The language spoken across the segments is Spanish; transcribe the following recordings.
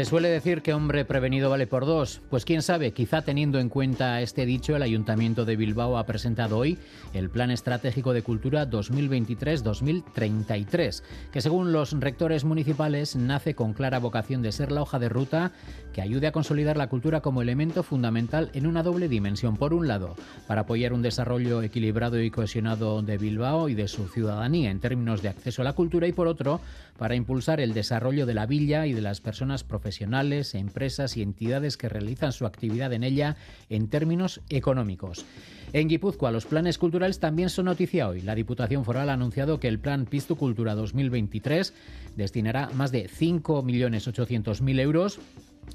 Se suele decir que hombre prevenido vale por dos. Pues quién sabe, quizá teniendo en cuenta este dicho, el Ayuntamiento de Bilbao ha presentado hoy el Plan Estratégico de Cultura 2023-2033, que según los rectores municipales nace con clara vocación de ser la hoja de ruta que ayude a consolidar la cultura como elemento fundamental en una doble dimensión. Por un lado, para apoyar un desarrollo equilibrado y cohesionado de Bilbao y de su ciudadanía en términos de acceso a la cultura y por otro, para impulsar el desarrollo de la villa y de las personas profesionales empresas y entidades que realizan su actividad en ella en términos económicos. En Guipúzcoa, los planes culturales también son noticia hoy. La Diputación Foral ha anunciado que el Plan Pistu Cultura 2023 destinará más de 5.800.000 euros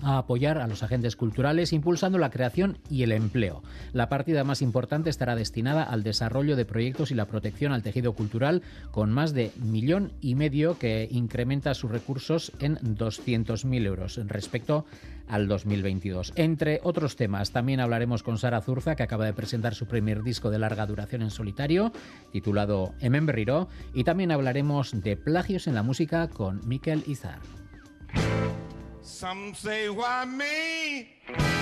a apoyar a los agentes culturales impulsando la creación y el empleo. La partida más importante estará destinada al desarrollo de proyectos y la protección al tejido cultural con más de millón y medio que incrementa sus recursos en 200.000 euros respecto al 2022. Entre otros temas, también hablaremos con Sara Zurza, que acaba de presentar su primer disco de larga duración en solitario, titulado Ememberriró, y también hablaremos de plagios en la música con Mikel Izar. Some say, why me?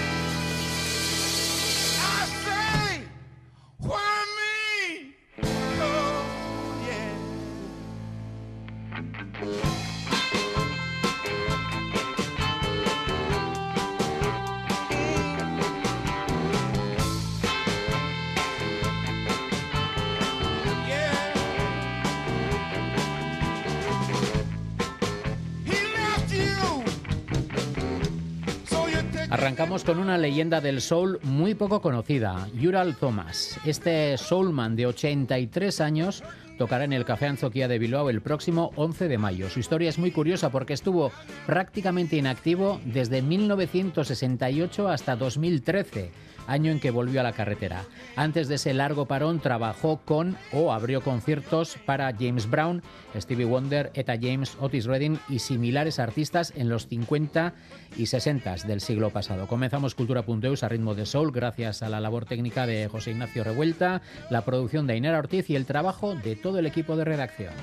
Arrancamos con una leyenda del soul muy poco conocida, Ural Thomas. Este soulman de 83 años tocará en el Café Anzoquía de Bilbao el próximo 11 de mayo. Su historia es muy curiosa porque estuvo prácticamente inactivo desde 1968 hasta 2013 año en que volvió a la carretera. Antes de ese largo parón trabajó con o abrió conciertos para James Brown, Stevie Wonder, Etta James, Otis Redding y similares artistas en los 50 y 60 del siglo pasado. Comenzamos Cultura.eus a ritmo de soul gracias a la labor técnica de José Ignacio Revuelta, la producción de Inera Ortiz y el trabajo de todo el equipo de redacción.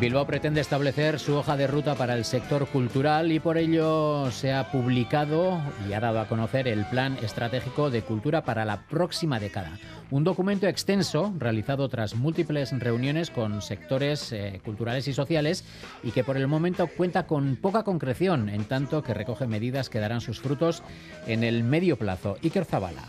Bilbao pretende establecer su hoja de ruta para el sector cultural y por ello se ha publicado y ha dado a conocer el Plan Estratégico de Cultura para la próxima década. Un documento extenso realizado tras múltiples reuniones con sectores eh, culturales y sociales y que por el momento cuenta con poca concreción, en tanto que recoge medidas que darán sus frutos en el medio plazo. Iker Zabala.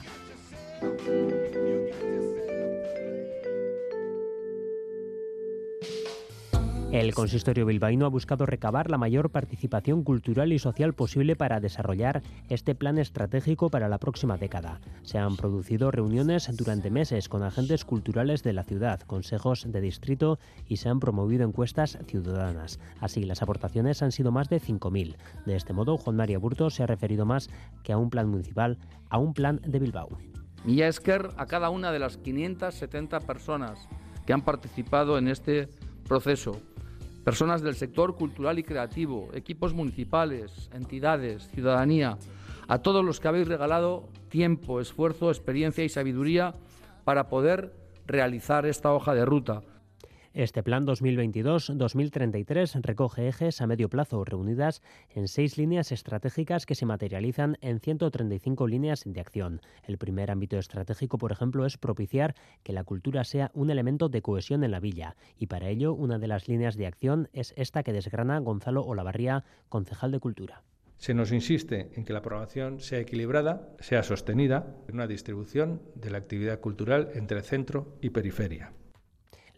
El consistorio bilbaíno ha buscado recabar la mayor participación cultural y social posible para desarrollar este plan estratégico para la próxima década. Se han producido reuniones durante meses con agentes culturales de la ciudad, consejos de distrito y se han promovido encuestas ciudadanas. Así, las aportaciones han sido más de 5.000. De este modo, Juan María Burto se ha referido más que a un plan municipal, a un plan de Bilbao. Y Esker a cada una de las 570 personas que han participado en este proceso personas del sector cultural y creativo, equipos municipales, entidades, ciudadanía, a todos los que habéis regalado tiempo, esfuerzo, experiencia y sabiduría para poder realizar esta hoja de ruta. Este plan 2022-2033 recoge ejes a medio plazo reunidas en seis líneas estratégicas que se materializan en 135 líneas de acción. El primer ámbito estratégico, por ejemplo, es propiciar que la cultura sea un elemento de cohesión en la villa y para ello una de las líneas de acción es esta que desgrana Gonzalo Olavarría, concejal de Cultura. Se nos insiste en que la programación sea equilibrada, sea sostenida en una distribución de la actividad cultural entre centro y periferia.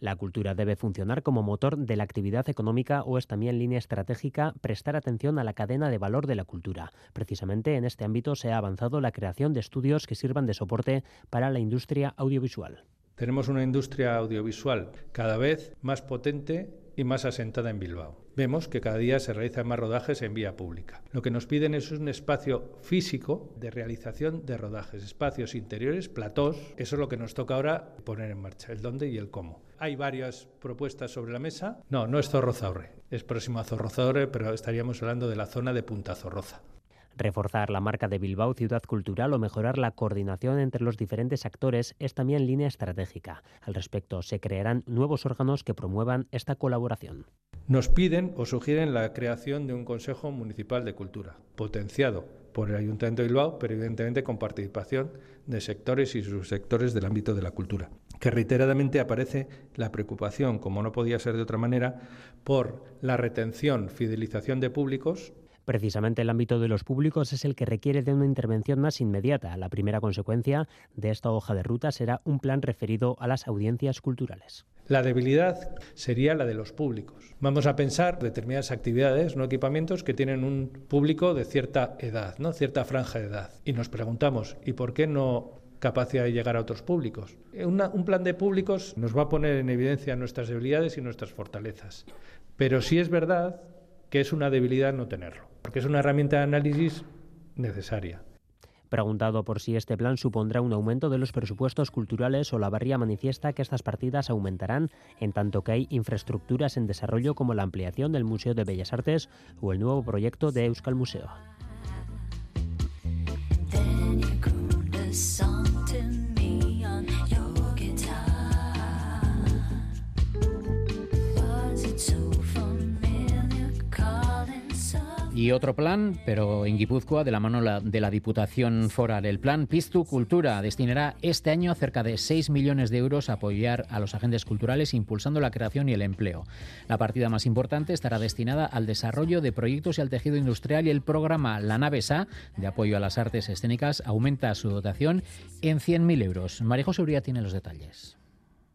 La cultura debe funcionar como motor de la actividad económica o es también línea estratégica prestar atención a la cadena de valor de la cultura. Precisamente en este ámbito se ha avanzado la creación de estudios que sirvan de soporte para la industria audiovisual. Tenemos una industria audiovisual cada vez más potente y más asentada en Bilbao. Vemos que cada día se realizan más rodajes en vía pública. Lo que nos piden es un espacio físico de realización de rodajes, espacios interiores, platós. Eso es lo que nos toca ahora poner en marcha, el dónde y el cómo. Hay varias propuestas sobre la mesa. No, no es Zorrozaurre, es próximo a Zorrozaurre, pero estaríamos hablando de la zona de Punta Zorroza reforzar la marca de Bilbao Ciudad Cultural o mejorar la coordinación entre los diferentes actores es también línea estratégica. Al respecto, se crearán nuevos órganos que promuevan esta colaboración. Nos piden o sugieren la creación de un Consejo Municipal de Cultura, potenciado por el Ayuntamiento de Bilbao, pero evidentemente con participación de sectores y subsectores del ámbito de la cultura, que reiteradamente aparece la preocupación, como no podía ser de otra manera, por la retención, fidelización de públicos Precisamente el ámbito de los públicos es el que requiere de una intervención más inmediata. La primera consecuencia de esta hoja de ruta será un plan referido a las audiencias culturales. La debilidad sería la de los públicos. Vamos a pensar determinadas actividades, no equipamientos, que tienen un público de cierta edad, ¿no? cierta franja de edad. Y nos preguntamos, ¿y por qué no capacidad de llegar a otros públicos? un plan de públicos nos va a poner en evidencia nuestras debilidades y nuestras fortalezas. Pero sí es verdad que es una debilidad no tenerlo porque es una herramienta de análisis necesaria. Preguntado por si este plan supondrá un aumento de los presupuestos culturales, Olavarría manifiesta que estas partidas aumentarán en tanto que hay infraestructuras en desarrollo como la ampliación del Museo de Bellas Artes o el nuevo proyecto de Euskal Museo. Y otro plan, pero en Guipúzcoa, de la mano de la Diputación Foral. El plan Pistu Cultura destinará este año cerca de 6 millones de euros a apoyar a los agentes culturales, impulsando la creación y el empleo. La partida más importante estará destinada al desarrollo de proyectos y al tejido industrial y el programa La Navesa, de apoyo a las artes escénicas, aumenta su dotación en 100.000 euros. María José tiene los detalles.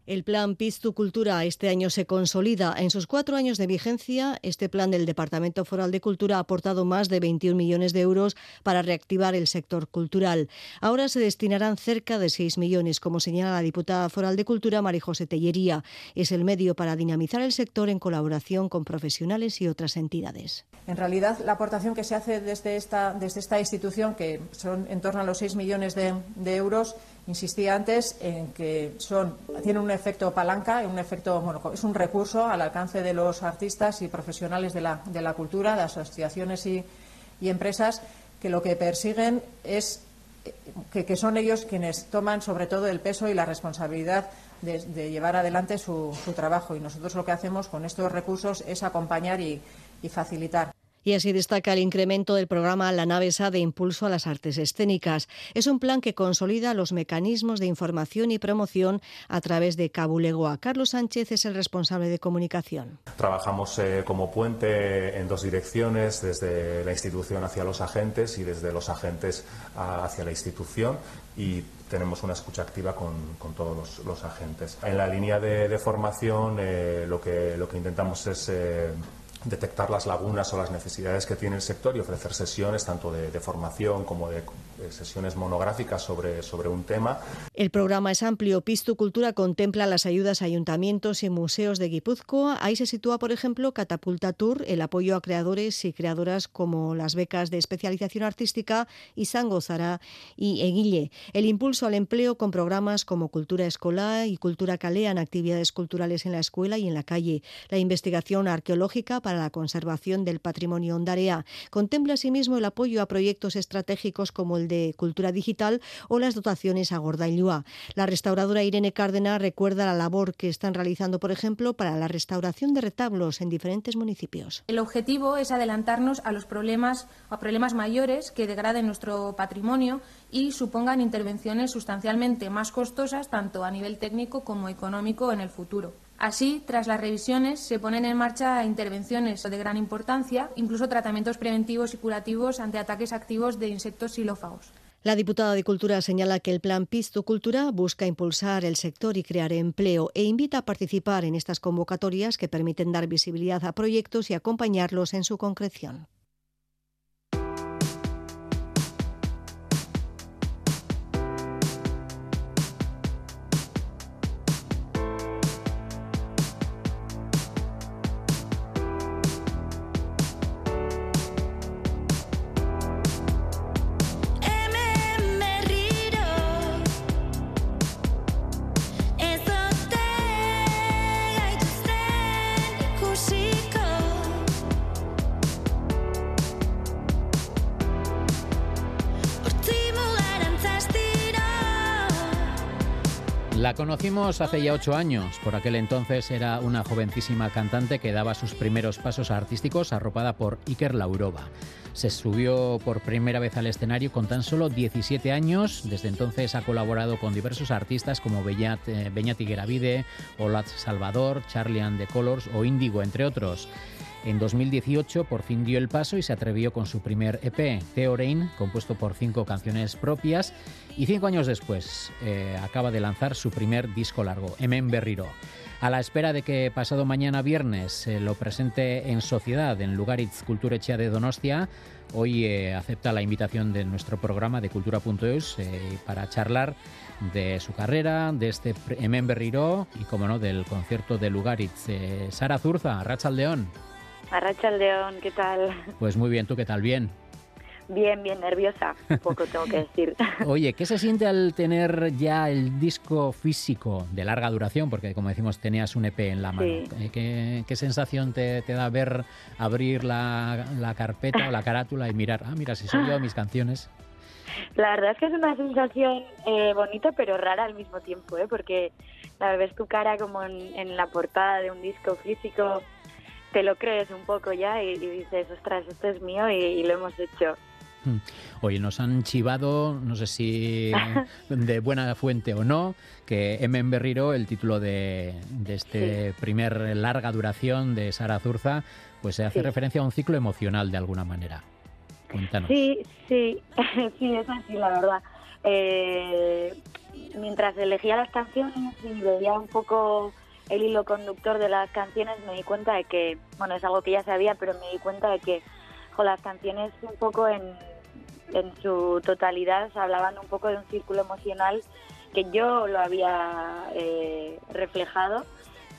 El plan Pistu Cultura este año se consolida. En sus cuatro años de vigencia, este plan del Departamento Foral de Cultura ha aportado más de 21 millones de euros para reactivar el sector cultural. Ahora se destinarán cerca de 6 millones, como señala la diputada foral de Cultura, Marijose Tellería. Es el medio para dinamizar el sector en colaboración con profesionales y otras entidades. En realidad, la aportación que se hace desde esta, desde esta institución, que son en torno a los 6 millones de euros, insistía antes en que son, tienen un efecto palanca, un efecto, bueno, es un recurso al alcance de los artistas y profesionales de la, de la cultura, de asociaciones y, empresas, que lo que persiguen es que, son ellos quienes toman sobre todo el peso y la responsabilidad de, llevar adelante su, trabajo. Y nosotros lo que hacemos con estos recursos es acompañar y facilitar. Y así destaca el incremento del programa La Navesa de Impulso a las Artes Escénicas. Es un plan que consolida los mecanismos de información y promoción a través de Cabulegoa. Carlos Sánchez es el responsable de comunicación. Trabajamos eh, como puente en dos direcciones, desde la institución hacia los agentes y desde los agentes hacia la institución y tenemos una escucha activa con, todos los, agentes. En la línea de, formación eh, lo, que, intentamos es eh, detectar las lagunas o las necesidades que tiene el sector y ofrecer sesiones tanto de, formación como de, sesiones monográficas sobre, sobre un tema. El programa es amplio. Pistu Cultura contempla las ayudas a ayuntamientos y museos de Guipúzcoa. Ahí se sitúa, por ejemplo, Catapulta Tour, el apoyo a creadores y creadoras como las becas de especialización artística y Zara y Eguille. El impulso al empleo con programas como Cultura Escolar y Cultura Calean, actividades culturales en la escuela y en la calle. La investigación arqueológica para la conservación del patrimonio ondarea. Contempla asimismo el apoyo a proyectos estratégicos como el de cultura digital o las dotaciones a Gordailua. La restauradora Irene Cárdenas recuerda la labor que están realizando, por ejemplo, para la restauración de retablos en diferentes municipios. El objetivo es adelantarnos a los problemas, a problemas mayores que degraden nuestro patrimonio y supongan intervenciones sustancialmente más costosas tanto a nivel técnico como económico en el futuro. Así, tras las revisiones, se ponen en marcha intervenciones de gran importancia, incluso tratamientos preventivos y curativos ante ataques activos de insectos xilófagos. La diputada de Cultura señala que el plan Pisto Cultura busca impulsar el sector y crear empleo e invita a participar en estas convocatorias que permiten dar visibilidad a proyectos y acompañarlos en su concreción. Conocimos hace ya ocho años. Por aquel entonces era una jovencísima cantante que daba sus primeros pasos artísticos arropada por Iker Laurova. Se subió por primera vez al escenario con tan solo 17 años. Desde entonces ha colaborado con diversos artistas como Beñat, eh, Beñat Olat Salvador, Charlie and the Colors o Índigo, entre otros. En 2018 por fin dio el paso y se atrevió con su primer EP, Theorein, compuesto por cinco canciones propias, y cinco años después eh, acaba de lanzar su primer disco largo, Emen Berriro. A la espera de que pasado mañana viernes se lo presente en sociedad en Lugaritz Kulturechea de Donostia, hoy eh, acepta la invitación de nuestro programa de cultura.eus eh, para charlar de su carrera, de este Emen Berriro y, como no, del concierto de Lugaritz. Sara Zurza, León. Arracha León, ¿qué tal? Pues muy bien, ¿tú qué tal? Bien. Bien, bien nerviosa, poco tengo que decir. Oye, ¿qué se siente al tener ya el disco físico de larga duración? Porque como decimos, tenías un EP en la mano. Eh, ¿Qué, sensación te, da ver abrir la, carpeta o la carátula y mirar, ah, mira, si soy yo, mis canciones? La verdad es que es una sensación eh, bonita pero rara al mismo tiempo, ¿eh? porque la ves tu cara como en la portada de un disco físico te lo crees un poco ya y, dices, ostras, esto es mío y, lo hemos hecho. Hmm. Oye, nos han chivado, no sé si de buena fuente o no, que M. Berriro, el título de, este primer larga duración de Sara Zurza, pues se hace referencia a un ciclo emocional de alguna manera. Cuéntanos. Sí, sí, sí, es así, la verdad. Eh, mientras elegía las canciones y veía un poco el hilo conductor de las canciones me di cuenta de que, bueno, es algo que ya sabía, pero me di cuenta de que las canciones un poco en, en su totalidad hablaban un poco de un círculo emocional que yo lo había eh, reflejado.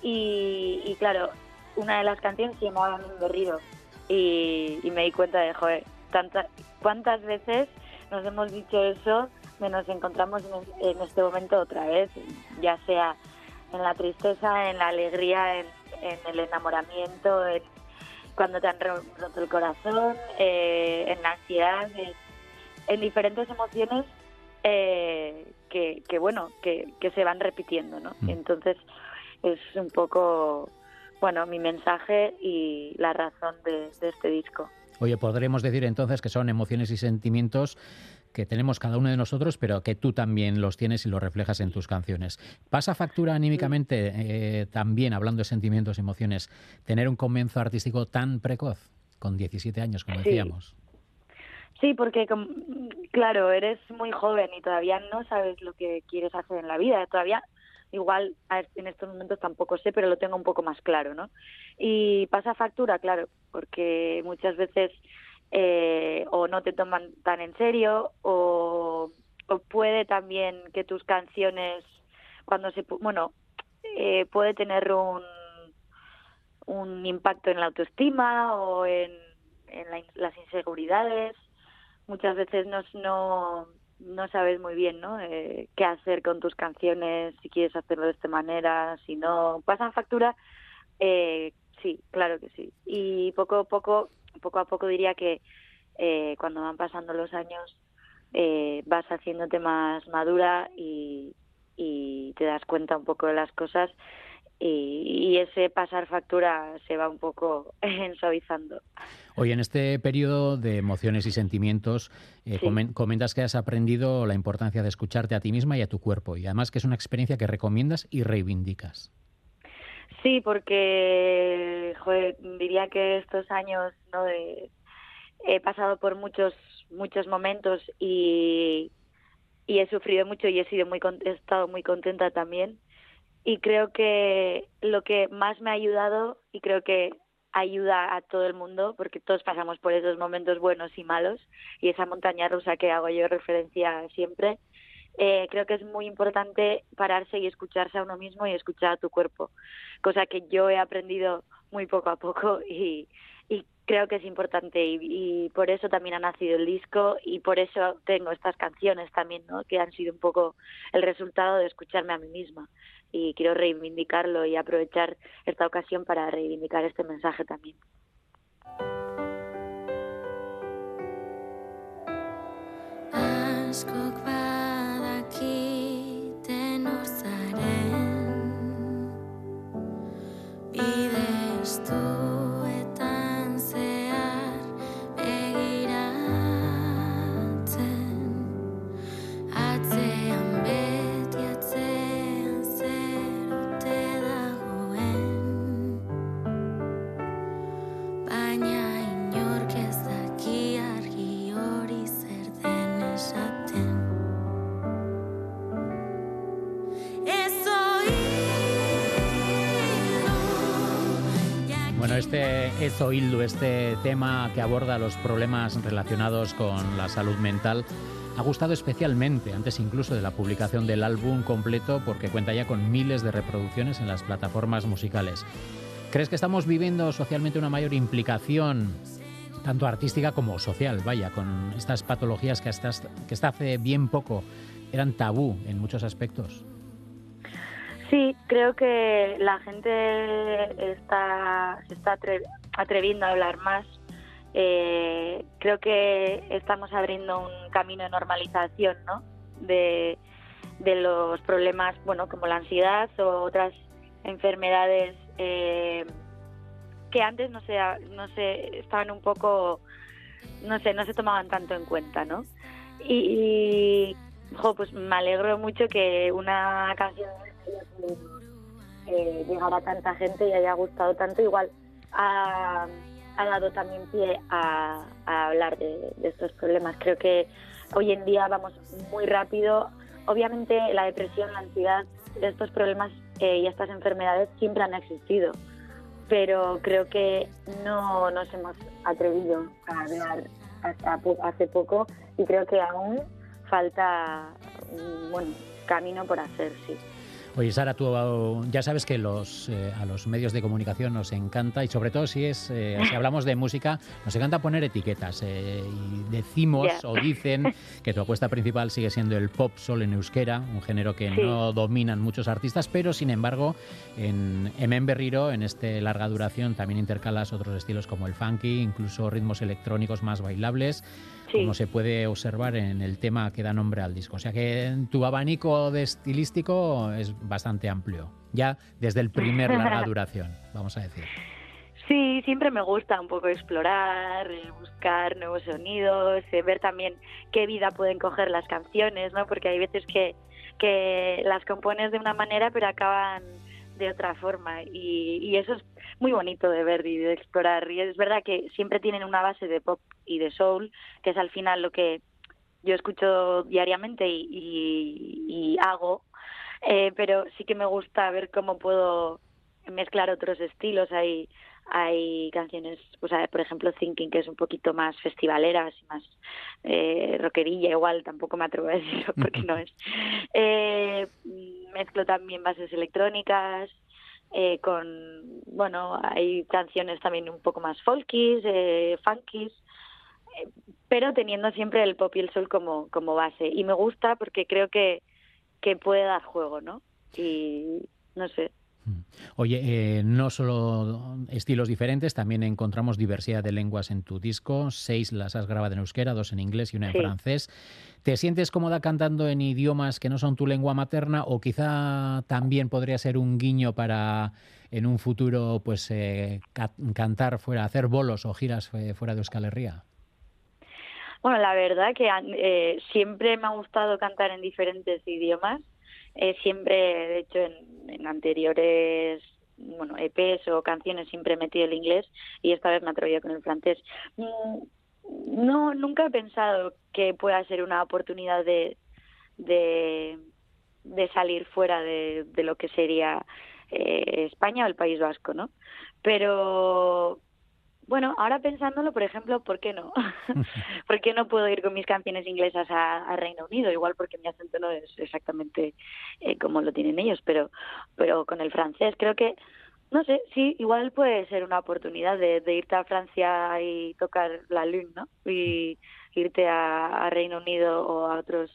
Y, claro, una de las canciones se llamaba Un Berrido y, y, me di cuenta de, joder, tantas, cuántas veces nos hemos dicho eso nos encontramos en, en este momento otra vez, ya sea en la tristeza, en la alegría, en, el enamoramiento, en cuando te han roto el corazón, eh, en la ansiedad, en, diferentes emociones eh, que, bueno, que, se van repitiendo, ¿no? Mm. Entonces es un poco, bueno, mi mensaje y la razón de este disco. Oye, podremos decir entonces que son emociones y sentimientos que tenemos cada uno de nosotros, pero que tú también los tienes y los reflejas en tus canciones. ¿Pasa factura anímicamente eh, también, hablando de sentimientos y emociones, tener un comienzo artístico tan precoz, con 17 años, como decíamos? Sí, porque, claro, eres muy joven y todavía no sabes lo que quieres hacer en la vida. Todavía igual en estos momentos tampoco sé, pero lo tengo un poco más claro, ¿no? Y pasa factura, claro, porque muchas veces eh, o no te toman tan en serio o, puede también que tus canciones cuando se bueno eh, puede tener un un impacto en la autoestima o en, en las inseguridades muchas veces no, no no sabes muy bien ¿no? Eh, qué hacer con tus canciones, si quieres hacerlo de esta manera, si no. ¿Pasan factura? Eh, sí, claro que sí. Y poco a poco, poco a poco diría que eh, cuando van pasando los años eh, vas haciéndote más madura y, y te das cuenta un poco de las cosas y, ese pasar factura se va un poco suavizando. Hoy en este periodo de emociones y sentimientos, eh, comentas que has aprendido la importancia de escucharte a ti misma y a tu cuerpo y además que es una experiencia que recomiendas y reivindicas. Sí, porque diría que estos años no he pasado por muchos muchos momentos y, y he sufrido mucho y he sido muy he estado muy contenta también. Y creo que lo que más me ha ayudado y creo que ayuda a todo el mundo porque todos pasamos por esos momentos buenos y malos y esa montaña rusa que hago yo referencia siempre eh, creo que es muy importante pararse y escucharse a uno mismo y escuchar a tu cuerpo, cosa que yo he aprendido muy poco a poco y, creo que es importante y, por eso también ha nacido el disco y por eso tengo estas canciones también, ¿no? que han sido un poco el resultado de escucharme a mí misma y quiero reivindicarlo y aprovechar esta ocasión para reivindicar este mensaje también. Zoildu, este tema que aborda los problemas relacionados con la salud mental, ha gustado especialmente, antes incluso de la publicación del álbum completo, porque cuenta ya con miles de reproducciones en las plataformas musicales. ¿Crees que estamos viviendo socialmente una mayor implicación, tanto artística como social, vaya, con estas patologías que hasta, que hasta hace bien poco eran tabú en muchos aspectos? Sí, creo que la gente está, se está atreviendo a hablar más. Eh, creo que estamos abriendo un camino de normalización ¿no? de, los problemas bueno, como la ansiedad o otras enfermedades eh, que antes no se, no se estaban un poco, no sé, no se tomaban tanto en cuenta. ¿no? Y, pues me alegro mucho que una canción eh, llegara a tanta gente y haya gustado tanto. Igual ha, dado también pie a, hablar de, estos problemas. Creo que hoy en día vamos muy rápido. Obviamente la depresión, la ansiedad, estos problemas eh, y estas enfermedades siempre han existido, pero creo que no nos hemos atrevido a hablar hasta hace poco y creo que aún falta un bueno, camino por hacer, sí. Oye, Sara, tú ya sabes que los, eh, a los medios de comunicación nos encanta, y sobre todo si, es, eh, si hablamos de música, nos encanta poner etiquetas. Eh, y decimos o dicen que tu apuesta principal sigue siendo el pop sol en euskera, un género que no dominan muchos artistas, pero sin embargo, en Emen Berriro, en este larga duración, también intercalas otros estilos como el funky, incluso ritmos electrónicos más bailables como se puede observar en el tema que da nombre al disco. O sea que tu abanico de estilístico es bastante amplio, ya desde el primer larga duración, vamos a decir. Sí, siempre me gusta un poco explorar, eh, buscar nuevos sonidos, eh, ver también qué vida pueden coger las canciones, ¿no? Porque hay veces que, que las compones de una manera pero acaban de otra forma y, y eso es muy bonito de ver y de explorar. Y es verdad que siempre tienen una base de pop y de soul, que es al final lo que yo escucho diariamente y, hago, eh, pero sí que me gusta ver cómo puedo mezclar otros estilos. Hay, hay canciones, pues, por ejemplo, Thinking, que es un poquito más festivaleras y más eh, rockerilla, igual tampoco me atrevo a decirlo porque no es. Eh, mezclo también bases electrónicas, eh, con, bueno, hay canciones también un poco más folkies, eh, funkies, eh, pero teniendo siempre el pop y el soul como, como base. Y me gusta porque creo que, que puede dar juego, ¿no? Y no sé. Oye, eh, no solo estilos diferentes, también encontramos diversidad de lenguas en tu disco. Seis las has grabado en euskera, dos en inglés y una en francés. ¿Te sientes cómoda cantando en idiomas que no son tu lengua materna o quizá también podría ser un guiño para en un futuro pues eh, cantar fuera, hacer bolos o giras eh, fuera de Euskal Herria? Bueno, la verdad que siempre me ha gustado cantar en diferentes idiomas. Siempre, de hecho, en, anteriores bueno, EPs o canciones siempre he metido el inglés y esta vez me he atrevido con el francés. Mm, no, nunca he pensado que pueda ser una oportunidad de, de, de salir fuera de, de lo que sería eh, España o el País Vasco, ¿no? Pero bueno, ahora pensándolo, por ejemplo, ¿por qué no? ¿Por qué no puedo ir con mis canciones inglesas a, Reino Unido? Igual porque mi acento no es exactamente eh, como lo tienen ellos, pero, pero con el francés creo que, no sé, sí, igual puede ser una oportunidad de, irte a Francia y tocar la lune, ¿no? Y irte a, Reino Unido o a otros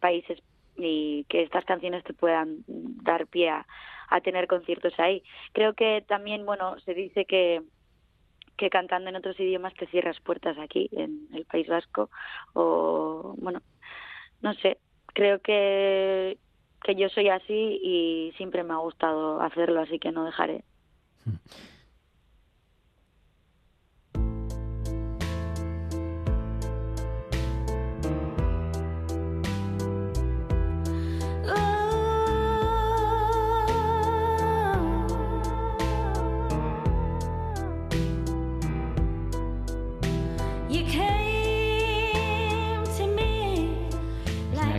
países y que estas canciones te puedan dar pie a tener conciertos ahí. Creo que también, bueno, se dice que que cantando en otros idiomas te cierras puertas aquí, en el País Vasco, o bueno, no sé, creo que, que yo soy así y siempre me ha gustado hacerlo, así que no dejaré.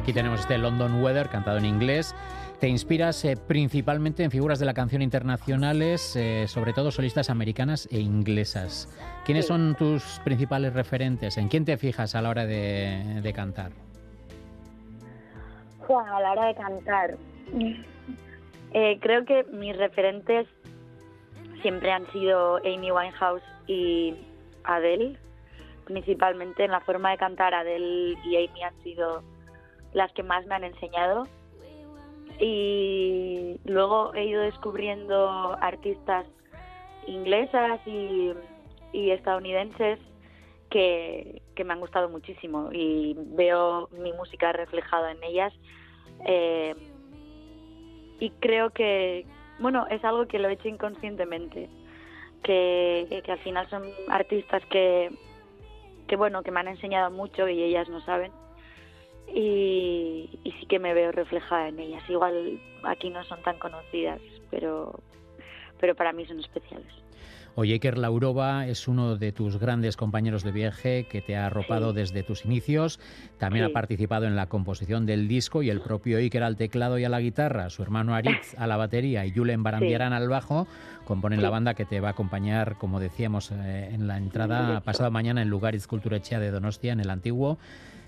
Aquí tenemos este London Weather cantado en inglés. Te inspiras eh, principalmente en figuras de la canción internacionales, eh, sobre todo solistas americanas e inglesas. ¿Quiénes son tus principales referentes? ¿En quién te fijas a la hora de, cantar? a la hora de cantar. Eh, creo que mis referentes siempre han sido Amy Winehouse y Adele. Principalmente en la forma de cantar, Adele y Amy han sido las que más me han enseñado. Y luego he ido descubriendo artistas inglesas y, estadounidenses que, me han gustado muchísimo y veo mi música reflejada en ellas. Eh, y creo que, bueno, es algo que lo he hecho inconscientemente, que, que al final son artistas que, que, bueno, que me han enseñado mucho y ellas no saben y, sí que me veo reflejada en ellas. Igual aquí no son tan conocidas, pero, pero para mí son especiales. Oye, Iker Laurova es uno de tus grandes compañeros de viaje que te ha arropado desde tus inicios. También ha participado en la composición del disco y el propio Iker al teclado y a la guitarra, su hermano Aritz a la batería y Julen Barambiarán al bajo componen la banda que te va a acompañar, como decíamos eh, en la entrada, pasado mañana en Lugaritz Echea de Donostia, en el antiguo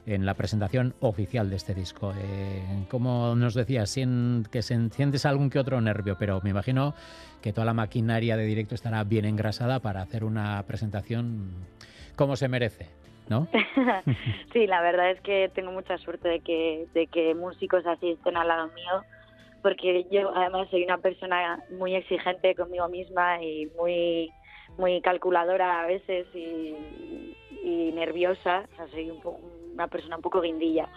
en la presentación oficial de este disco. Eh, como nos decías, que se sientes algún que otro nervio, pero me imagino que toda la maquinaria de directo estará bien engrasada para hacer una presentación como se merece. ¿No? sí, la verdad es que tengo mucha suerte de que, de que músicos así estén al lado mío, porque yo además soy una persona muy exigente conmigo misma y muy muy calculadora a veces y, y nerviosa, o sea, soy un, poco una persona un poco guindilla.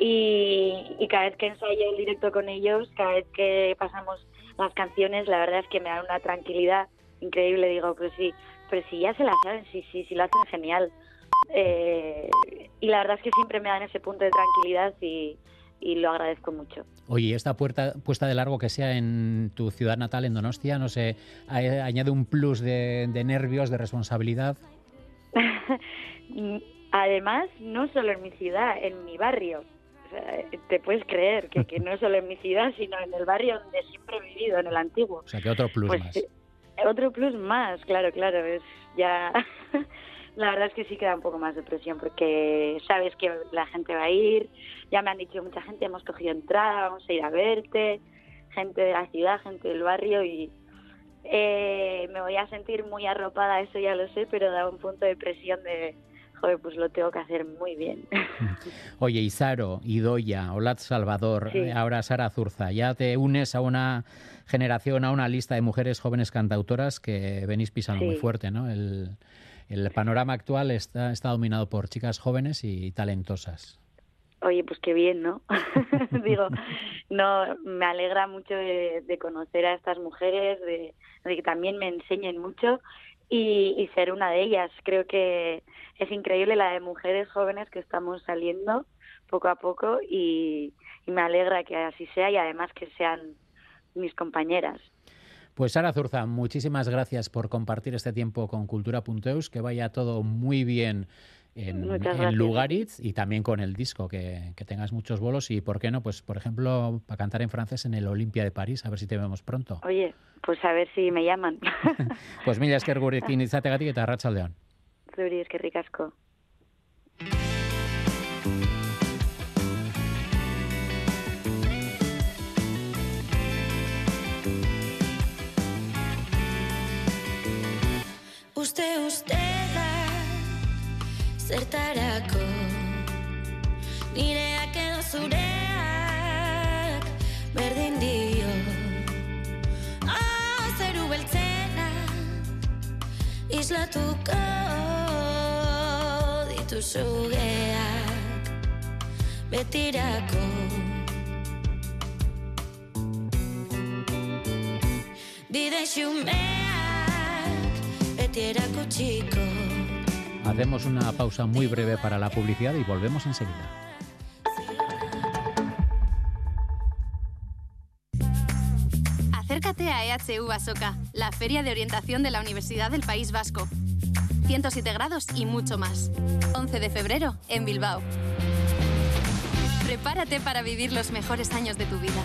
Y, cada vez que ensayo el directo con ellos, cada vez que pasamos las canciones, la verdad es que me dan una tranquilidad increíble. Digo, pues sí, pero si ya se la saben, sí, sí, sí lo hacen genial. Eh, y la verdad es que siempre me dan ese punto de tranquilidad y, lo agradezco mucho. Oye, esta puerta, puesta de largo que sea en tu ciudad natal, en Donostia, no sé, añade un plus de, de nervios, de responsabilidad. Además, no solo en mi ciudad, en mi barrio. te puedes creer que, que, no solo en mi ciudad, sino en el barrio donde siempre he vivido, en el antiguo. O sea, que otro plus pues, más. Eh, otro plus más, claro, claro. Es ya. la verdad es que sí queda un poco más de presión porque sabes que la gente va a ir. Ya me han dicho mucha gente, hemos cogido entrada, vamos a ir a verte. Gente de la ciudad, gente del barrio y. Eh, me voy a sentir muy arropada, eso ya lo sé, pero da un punto de presión de pues lo tengo que hacer muy bien. Oye, Isaro, Idoya, Olat Salvador, eh, ahora Sara Zurza, ya te unes a una generación, a una lista de mujeres jóvenes cantautoras que venís pisando muy fuerte, ¿no? El, panorama actual está, está dominado por chicas jóvenes y talentosas. Oye, pues qué bien, ¿no? Digo, no, me alegra mucho de, conocer a estas mujeres, de, que también me enseñen mucho y, ser una de ellas. Creo que es increíble la de mujeres jóvenes que estamos saliendo poco a poco y, me alegra que así sea y además que sean mis compañeras. Pues Sara Zurza, muchísimas gracias por compartir este tiempo con Cultura.eus, que vaya todo muy bien en, en Lugaritz y también con el disco, que, que, tengas muchos bolos y, ¿por qué no? Pues, por ejemplo, para cantar en francés en el Olimpia de París, a ver si te vemos pronto. Oye, pues a ver si me llaman. pues mila esker gurekin izategatik eta arratsaldeon. Zuri eskerrik asko. Uste uste da zertarako. Nireak edo zureak berdin dio. Ah, zeru beltzena islatuko dituzu geak betirako. Bide xumeak beti erakutsiko Hacemos una pausa muy breve para la publicidad y volvemos enseguida. Acércate a EHU Basoca, la feria de orientación de la Universidad del País Vasco. 107 grados y mucho más. 11 de febrero en Bilbao. Prepárate para vivir los mejores años de tu vida.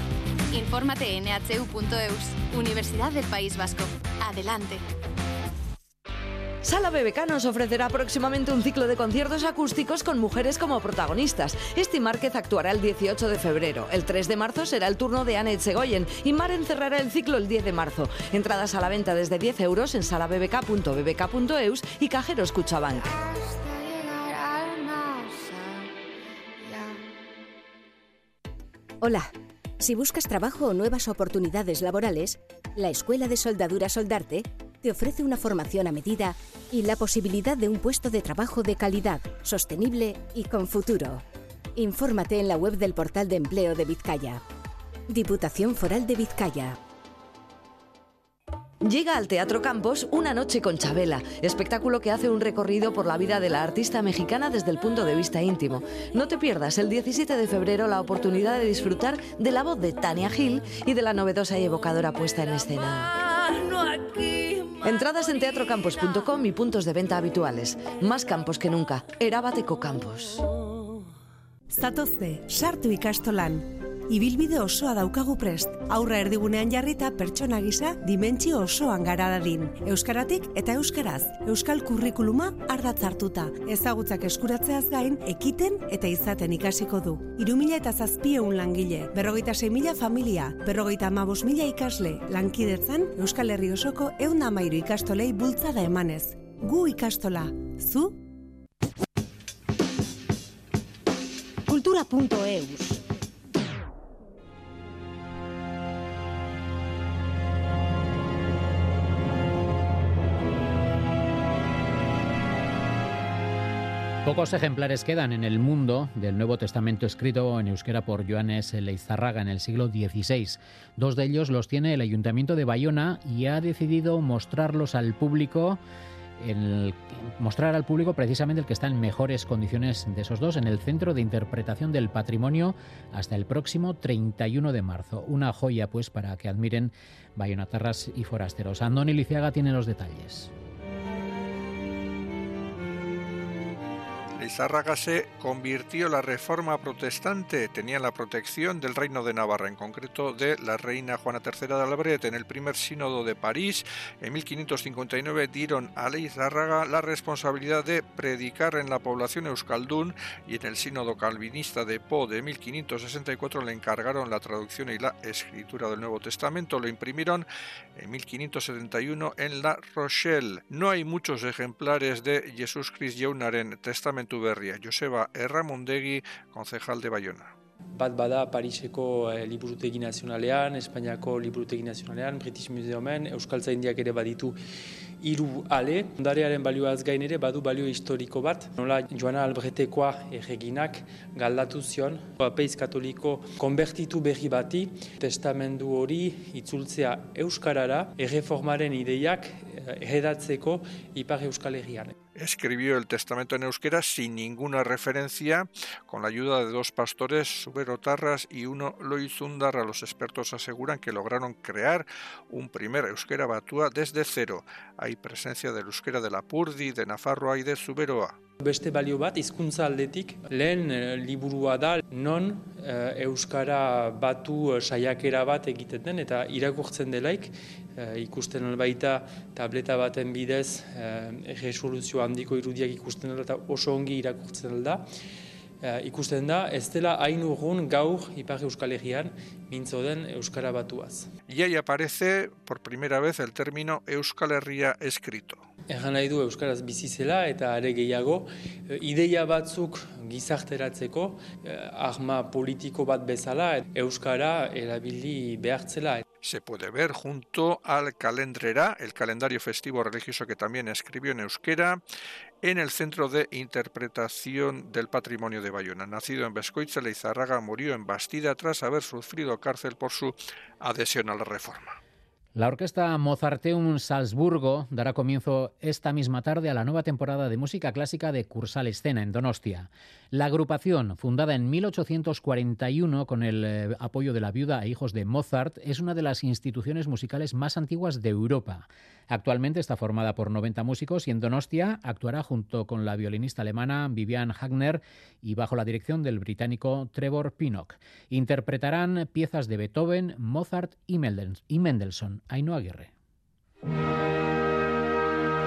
Infórmate en ehu.eus, Universidad del País Vasco. Adelante. Sala BBK nos ofrecerá próximamente un ciclo de conciertos acústicos con mujeres como protagonistas. Esti Márquez actuará el 18 de febrero. El 3 de marzo será el turno de Annette Segoyen y Maren cerrará el ciclo el 10 de marzo. Entradas a la venta desde 10 euros en salabbk.bbk.eus y cajeros Cuchabank. Hola. Si buscas trabajo o nuevas oportunidades laborales, la Escuela de Soldadura Soldarte te ofrece una formación a medida y la posibilidad de un puesto de trabajo de calidad, sostenible y con futuro. Infórmate en la web del portal de empleo de Vizcaya. Diputación Foral de Vizcaya. Llega al Teatro Campos Una noche con Chabela, espectáculo que hace un recorrido por la vida de la artista mexicana desde el punto de vista íntimo. No te pierdas el 17 de febrero la oportunidad de disfrutar de la voz de Tania Gil y de la novedosa y evocadora puesta en escena. Entradas en teatrocampos.com y puntos de venta habituales. Más campos que nunca. Erabateko Campos. Ibilbide osoa daukagu prest. Aurra erdigunean jarrita pertsona gisa dimentsio osoan gara dadin. Euskaratik eta euskaraz. Euskal kurrikuluma ardatz hartuta. Ezagutzak eskuratzeaz gain, ekiten eta izaten ikasiko du. Irumila eta zazpieun langile, berrogeita mila familia, berrogeita amabos mila ikasle, lankidetzan Euskal Herri osoko eun amairu ikastolei bultzada emanez. Gu ikastola. Zu? Kultura.eus Pocos ejemplares quedan en el mundo del Nuevo Testamento escrito en euskera por Joanes Leizarraga en el siglo XVI. Dos de ellos los tiene el Ayuntamiento de Bayona y ha decidido mostrarlos al público el, mostrar al público precisamente el que está en mejores condiciones de esos dos en el Centro de Interpretación del Patrimonio hasta el próximo 31 de marzo. Una joya pues para que admiren bayonatarras y forasteros. Andoni Liciaga tiene los detalles. Lizárraga se convirtió la reforma protestante, tenía la protección del reino de Navarra, en concreto de la reina Juana III de Albret. En el primer sínodo de París, en 1559, dieron a Lizárraga la responsabilidad de predicar en la población euskaldún y en el sínodo calvinista de Po de 1564 le encargaron la traducción y la escritura del Nuevo Testamento. Lo imprimieron en 1571 en La Rochelle. No hay muchos ejemplares de Jesús Christ Jaunaren Testamento berria. Joseba Erramondegi, concejal de Bayona. Bat bada Pariseko eh, Liburutegi Nazionalean, Espainiako Liburutegi Nazionalean, British Museumen, Euskal Zaindiak ere baditu hiru ale. Ondarearen balioaz gain ere badu balio historiko bat. Nola Joana Albretekoa erreginak galdatu zion. Apeiz katoliko konbertitu berri bati, testamendu hori itzultzea Euskarara, erreformaren ideiak hedatzeko Ipar Euskal Herrian. Escribió el testamento en euskera sin ninguna referencia, con la ayuda de dos pastores, Subero Tarras y uno Loizundarra. Los expertos aseguran que lograron crear un primer euskera batúa desde cero. Hay presencia del euskera de la Purdi, de Nafarroa y de Zuberoa. Beste balio bat, hizkuntza aldetik, lehen e, liburua da, non e, Euskara batu e, saiakera bat egiten den, eta irakurtzen delaik, ikusten baita tableta baten bidez, e, resoluzio handiko irudiak ikusten dela, eta oso ongi irakurtzen da. ikusten da, ez dela hain urgun gaur Ipar Euskal Herrian mintzo den Euskara batuaz. Ahí aparece por primera vez el término Euskal Herria escrito. Se puede ver junto al Calendrera, el calendario festivo religioso que también escribió en euskera, en el Centro de Interpretación del Patrimonio de Bayona. Nacido en Bescoitza, Leizarraga murió en Bastida tras haber sufrido cárcel por su adhesión a la reforma. La orquesta Mozarteum Salzburgo dará comienzo esta misma tarde a la nueva temporada de música clásica de Cursal Escena en Donostia. La agrupación, fundada en 1841 con el eh, apoyo de la viuda e hijos de Mozart, es una de las instituciones musicales más antiguas de Europa. Actualmente está formada por 90 músicos y en Donostia actuará junto con la violinista alemana Vivian Hagner y bajo la dirección del británico Trevor Pinnock. Interpretarán piezas de Beethoven, Mozart y Mendelssohn. Ainhoa Aguirre.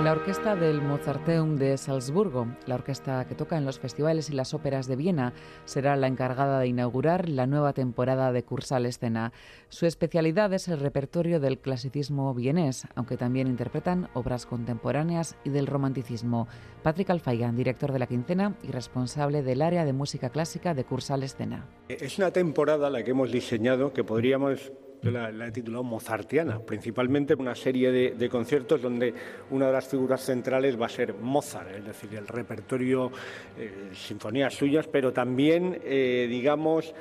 La orquesta del Mozarteum de Salzburgo, la orquesta que toca en los festivales y las óperas de Viena, será la encargada de inaugurar la nueva temporada de Cursal Escena. Su especialidad es el repertorio del clasicismo vienés, aunque también interpretan obras contemporáneas y del romanticismo. Patrick Alfaigan, director de la quincena y responsable del área de música clásica de Cursal Escena. Es una temporada la que hemos diseñado que podríamos yo la, he titulado Mozartiana, principalmente una serie de, conciertos donde una de las figuras centrales va a ser Mozart, es decir, el repertorio, eh, sinfonías suyas, pero también, eh, digamos,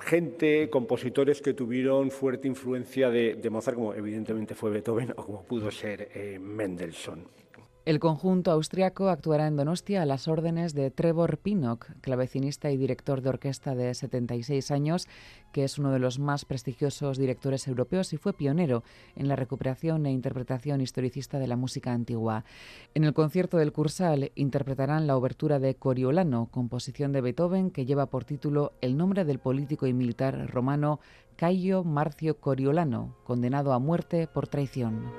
gente, compositores que tuvieron fuerte influencia de, Mozart, como evidentemente fue Beethoven o como pudo ser eh, Mendelssohn. El conjunto austriaco actuará en Donostia a las órdenes de Trevor Pinnock, clavecinista y director de orquesta de 76 años, que es uno de los más prestigiosos directores europeos y fue pionero en la recuperación e interpretación historicista de la música antigua. En el concierto del Cursal interpretarán la obertura de Coriolano, composición de Beethoven que lleva por título el nombre del político y militar romano Caio Marcio Coriolano, condenado a muerte por traición.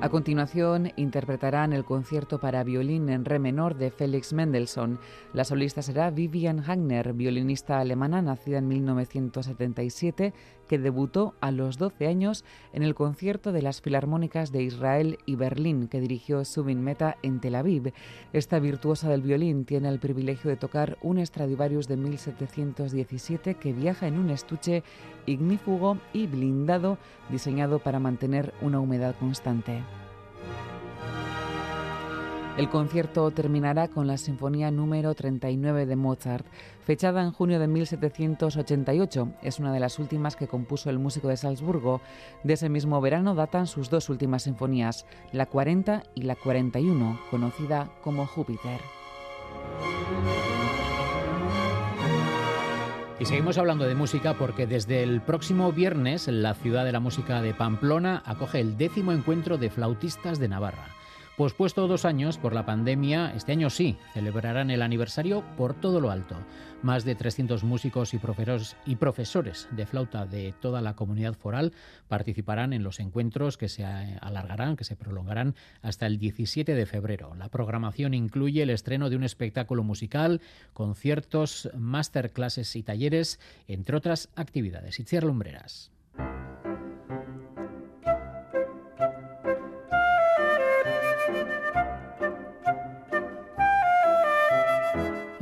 A continuación, interpretarán el concierto para violín en re menor de Felix Mendelssohn. La solista será Vivian Hagner, violinista alemana nacida en 1977, que debutó a los 12 años en el concierto de las Filarmónicas de Israel y Berlín que dirigió Subin Meta en Tel Aviv. Esta virtuosa del violín tiene el privilegio de tocar un Stradivarius de 1717 que viaja en un estuche ignífugo y blindado diseñado para mantener una humedad constante. El concierto terminará con la Sinfonía número 39 de Mozart, fechada en junio de 1788. Es una de las últimas que compuso el músico de Salzburgo. De ese mismo verano datan sus dos últimas sinfonías, la 40 y la 41, conocida como Júpiter. Y seguimos hablando de música porque desde el próximo viernes la ciudad de la música de Pamplona acoge el décimo encuentro de flautistas de Navarra. Pospuesto dos años por la pandemia, este año sí, celebrarán el aniversario por todo lo alto. Más de 300 músicos y profesores, de flauta de toda la comunidad foral participarán en los encuentros que se alargarán, que se prolongarán hasta el 17 de febrero. La programación incluye el estreno de un espectáculo musical, conciertos, masterclasses y talleres, entre otras actividades. Itziar Lumbreras.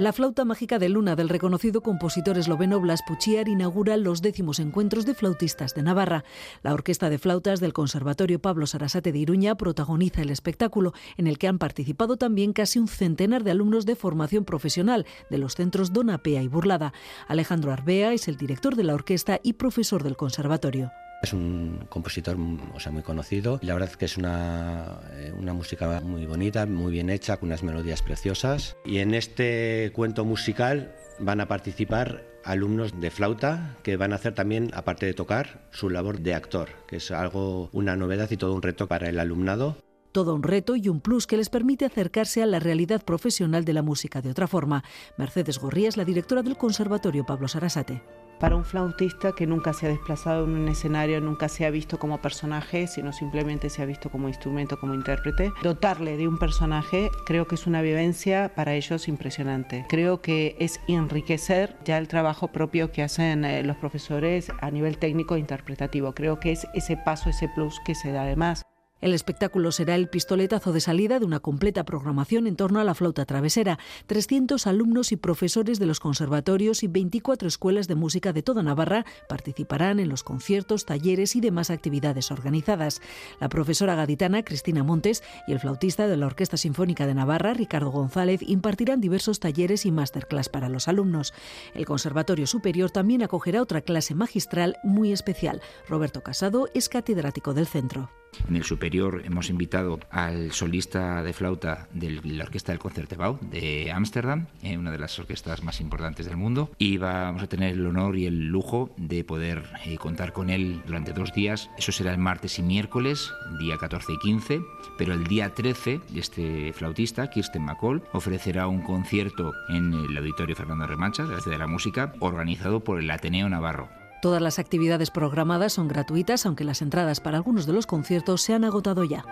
La flauta mágica de Luna del reconocido compositor esloveno Blas Puchiar inaugura los décimos encuentros de flautistas de Navarra. La orquesta de flautas del Conservatorio Pablo Sarasate de Iruña protagoniza el espectáculo, en el que han participado también casi un centenar de alumnos de formación profesional de los centros Donapea y Burlada. Alejandro Arbea es el director de la orquesta y profesor del conservatorio. Es un compositor o sea, muy conocido la verdad es que es una, eh, una música muy bonita, muy bien hecha, con unas melodías preciosas. Y en este cuento musical van a participar alumnos de flauta que van a hacer también, aparte de tocar, su labor de actor, que es algo, una novedad y todo un reto para el alumnado. Todo un reto y un plus que les permite acercarse a la realidad profesional de la música de otra forma. Mercedes Gorría es la directora del Conservatorio Pablo Sarasate para un flautista que nunca se ha desplazado en un escenario, nunca se ha visto como personaje, sino simplemente se ha visto como instrumento, como intérprete. Dotarle de un personaje creo que es una vivencia para ellos impresionante. Creo que es enriquecer ya el trabajo propio que hacen eh, los profesores a nivel técnico e interpretativo. Creo que es ese paso, ese plus que se da además. El espectáculo será el pistoletazo de salida de una completa programación en torno a la flauta travesera. 300 alumnos y profesores de los conservatorios y 24 escuelas de música de toda Navarra participarán en los conciertos, talleres y demás actividades organizadas. La profesora gaditana Cristina Montes y el flautista de la Orquesta Sinfónica de Navarra, Ricardo González, impartirán diversos talleres y masterclass para los alumnos. El Conservatorio Superior también acogerá otra clase magistral muy especial. Roberto Casado es catedrático del centro. En el superior hemos invitado al solista de flauta de la Orquesta del Concertebouw de Ámsterdam, eh, una de las orquestas más importantes del mundo, y vamos a tener el honor y el lujo de poder eh, contar con él durante dos días. Eso será el martes y miércoles, día 14 y 15, pero el día 13 este flautista, Kirsten McCall, ofrecerá un concierto en el Auditorio Fernando Remancha de la Ciudad de la Música, organizado por el Ateneo Navarro. Todas las actividades programadas son gratuitas, aunque las entradas para algunos de los conciertos se han agotado ya.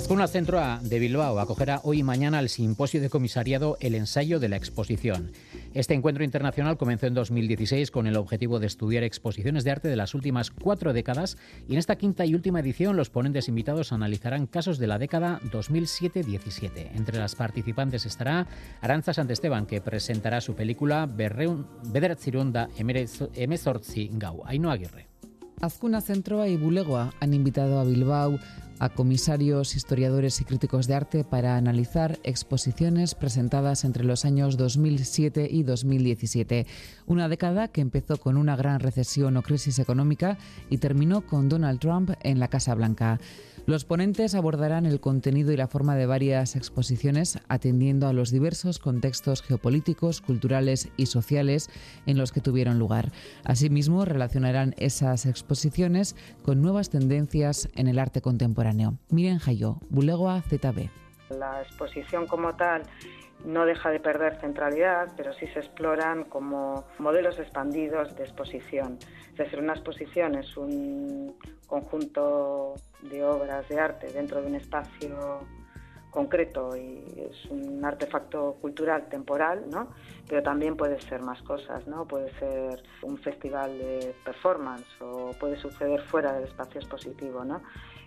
Azcuna Centro de Bilbao acogerá hoy y mañana el simposio de comisariado El ensayo de la exposición. Este encuentro internacional comenzó en 2016 con el objetivo de estudiar exposiciones de arte de las últimas cuatro décadas y en esta quinta y última edición los ponentes invitados analizarán casos de la década 2007-17. Entre las participantes estará Aranza Santesteban, que presentará su película Bedertzirunda Emezortzi Gau. Ainhoa Aguirre. Azcuna Centroa y Bulegoa han invitado a Bilbao a comisarios, historiadores y críticos de arte para analizar exposiciones presentadas entre los años 2007 y 2017. Una década que empezó con una gran recesión o crisis económica y terminó con Donald Trump en la Casa Blanca. Los ponentes abordarán el contenido y la forma de varias exposiciones atendiendo a los diversos contextos geopolíticos, culturales y sociales en los que tuvieron lugar. Asimismo, relacionarán esas exposiciones con nuevas tendencias en el arte contemporáneo. Miren Jayó, Bulegoa ZB. La exposición como tal no deja de perder centralidad, pero sí se exploran como modelos expandidos de exposición. Es decir, una exposición es un conjunto de obras de arte dentro de un espacio concreto y es un artefacto cultural temporal, ¿no? Pero también puede ser más cosas, ¿no? Puede ser un festival de performance o puede suceder fuera del espacio expositivo, ¿no?